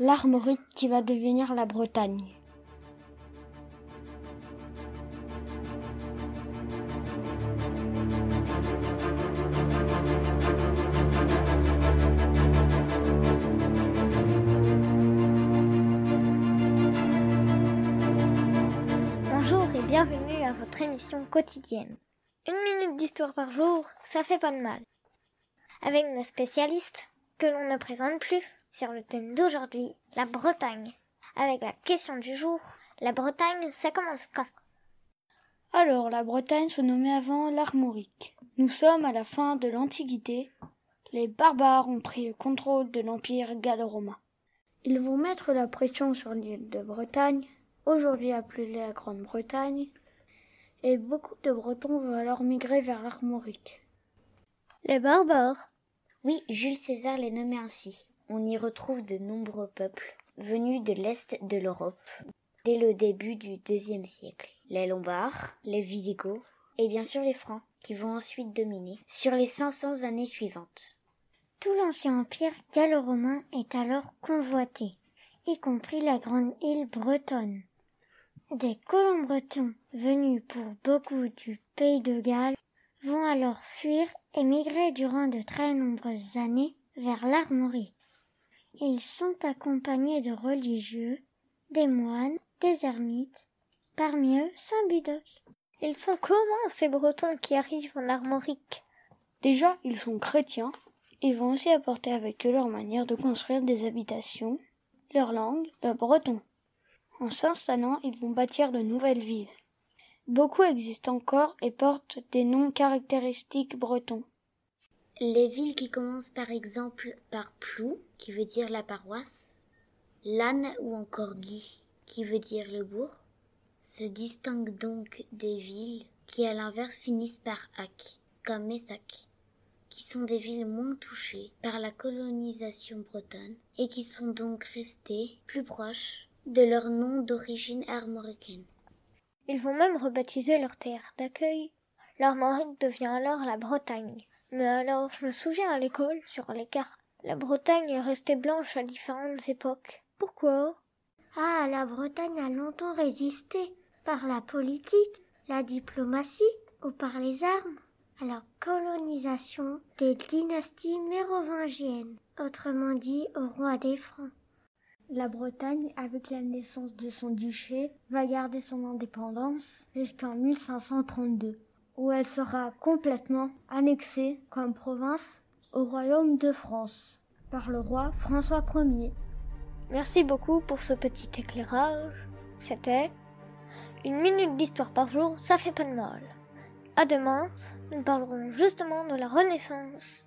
l'Armorique qui va devenir la Bretagne. Bonjour et bienvenue à votre émission quotidienne. Une minute d'histoire par jour, ça fait pas de mal. Avec nos spécialistes, que l'on ne présente plus, sur le thème d'aujourd'hui, la Bretagne. Avec la question du jour, la Bretagne, ça commence quand? Alors, la Bretagne se nommait avant l'Armorique. Nous sommes à la fin de l'Antiquité. Les barbares ont pris le contrôle de l'Empire gallo-romain. Ils vont mettre la pression sur l'île de Bretagne, aujourd'hui appelée la Grande-Bretagne, et beaucoup de Bretons vont alors migrer vers l'Armorique. Les barbares? Oui, Jules César les nommait ainsi. On y retrouve de nombreux peuples venus de l'est de l'Europe dès le début du deuxième siècle. Les Lombards, les Visigoths et bien sûr les Francs qui vont ensuite dominer sur les 500 années suivantes. Tout l'ancien empire gallo-romain est alors convoité, y compris la grande île bretonne. Des colons bretons venus pour beaucoup du pays de Galles vont alors fuir et migrer durant de très nombreuses années vers l'Armorique. Ils sont accompagnés de religieux, des moines, des ermites, parmi eux Saint Budoc. Ils sont comment ces Bretons qui arrivent en Armorique? Déjà, ils sont chrétiens. Ils vont aussi apporter avec eux leur manière de construire des habitations, leur langue, leur breton. En s'installant, ils vont bâtir de nouvelles villes. Beaucoup existent encore et portent des noms caractéristiques bretons. Les villes qui commencent par exemple par Plou, qui veut dire la paroisse, Lannes ou encore Guy, qui veut dire le bourg, se distinguent donc des villes qui à l'inverse finissent par Ac, comme Messac, qui sont des villes moins touchées par la colonisation bretonne et qui sont donc restées plus proches de leur nom d'origine armoricaine. Ils vont même rebaptiser leur terre d'accueil. L'Armorique devient alors la Bretagne. Mais alors, je me souviens à l'école, sur les cartes, la Bretagne est restée blanche à différentes époques. Pourquoi? Ah, la Bretagne a longtemps résisté par la politique, la diplomatie ou par les armes à la colonisation des dynasties mérovingiennes, autrement dit au roi des Francs. La Bretagne, avec la naissance de son duché, va garder son indépendance jusqu'en 1532, où elle sera complètement annexée comme province au royaume de France par le roi François Ier. Merci beaucoup pour ce petit éclairage. C'était une minute d'histoire par jour, ça fait pas de mal. À demain, nous parlerons justement de la Renaissance.